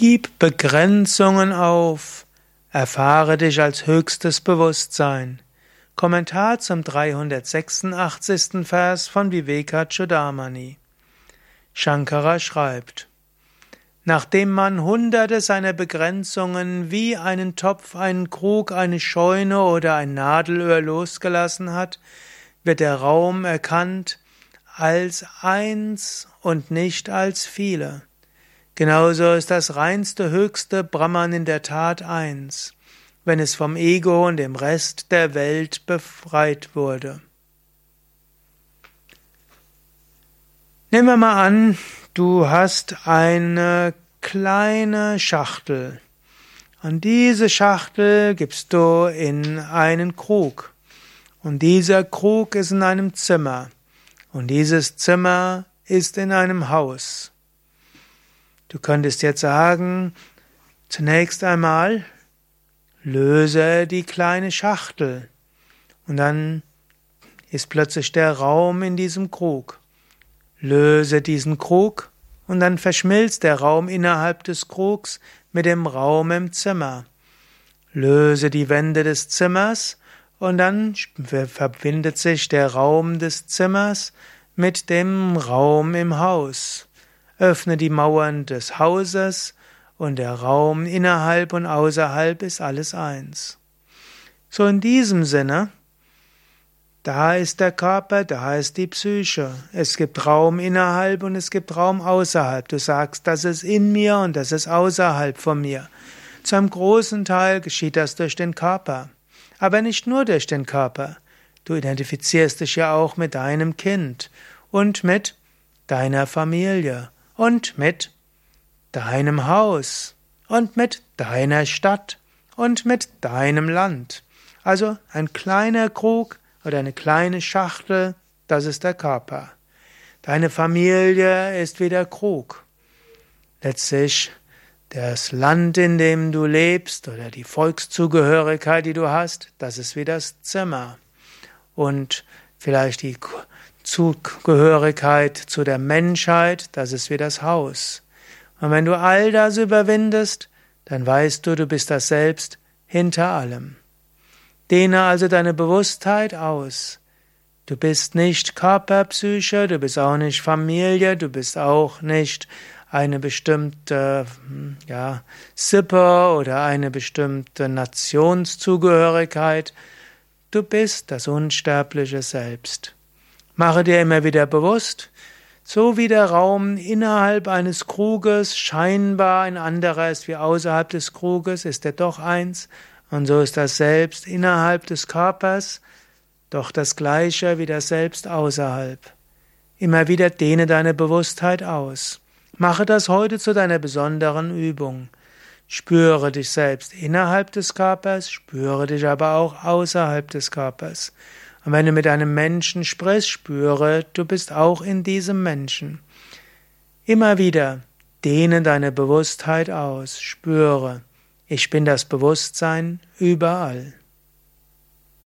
Gib Begrenzungen auf. Erfahre dich als höchstes Bewusstsein. Kommentar zum 386. Vers von Vivekachudamani. Shankara schreibt, Nachdem man hunderte seiner Begrenzungen wie einen Topf, einen Krug, eine Scheune oder ein Nadelöhr losgelassen hat, wird der Raum erkannt als eins und nicht als viele. Genauso ist das reinste, höchste Brahman in der Tat eins, wenn es vom Ego und dem Rest der Welt befreit wurde. Nehmen wir mal an, du hast eine kleine Schachtel. Und diese Schachtel gibst du in einen Krug. Und dieser Krug ist in einem Zimmer. Und dieses Zimmer ist in einem Haus. Du könntest jetzt sagen, zunächst einmal löse die kleine Schachtel und dann ist plötzlich der Raum in diesem Krug. Löse diesen Krug und dann verschmilzt der Raum innerhalb des Krugs mit dem Raum im Zimmer. Löse die Wände des Zimmers und dann verbindet sich der Raum des Zimmers mit dem Raum im Haus. Öffne die Mauern des Hauses und der Raum innerhalb und außerhalb ist alles eins. So in diesem Sinne, da ist der Körper, da ist die Psyche. Es gibt Raum innerhalb und es gibt Raum außerhalb. Du sagst, das ist in mir und das ist außerhalb von mir. Zu einem großen Teil geschieht das durch den Körper. Aber nicht nur durch den Körper. Du identifizierst dich ja auch mit deinem Kind und mit deiner Familie und mit deinem Haus und mit deiner Stadt und mit deinem Land. Also ein kleiner Krug oder eine kleine Schachtel, das ist der Körper. Deine Familie ist wie der Krug. Letztlich das Land, in dem du lebst oder die Volkszugehörigkeit, die du hast, das ist wie das Zimmer. Und vielleicht die Zugehörigkeit zu der Menschheit, das ist wie das Haus. Und wenn du all das überwindest, dann weißt du, du bist das Selbst hinter allem. Dehne also deine Bewusstheit aus. Du bist nicht Körperpsyche, du bist auch nicht Familie, du bist auch nicht eine bestimmte ja, Sippe oder eine bestimmte Nationszugehörigkeit. Du bist das unsterbliche Selbst. Mache dir immer wieder bewusst, so wie der Raum innerhalb eines Kruges scheinbar ein anderer ist wie außerhalb des Kruges, ist er doch eins, und so ist das Selbst innerhalb des Körpers doch das gleiche wie das Selbst außerhalb. Immer wieder dehne deine Bewusstheit aus. Mache das heute zu deiner besonderen Übung. Spüre dich selbst innerhalb des Körpers, spüre dich aber auch außerhalb des Körpers. Und wenn du mit einem Menschen sprichst, spüre, du bist auch in diesem Menschen. Immer wieder dehne deine Bewusstheit aus, spüre, ich bin das Bewusstsein überall.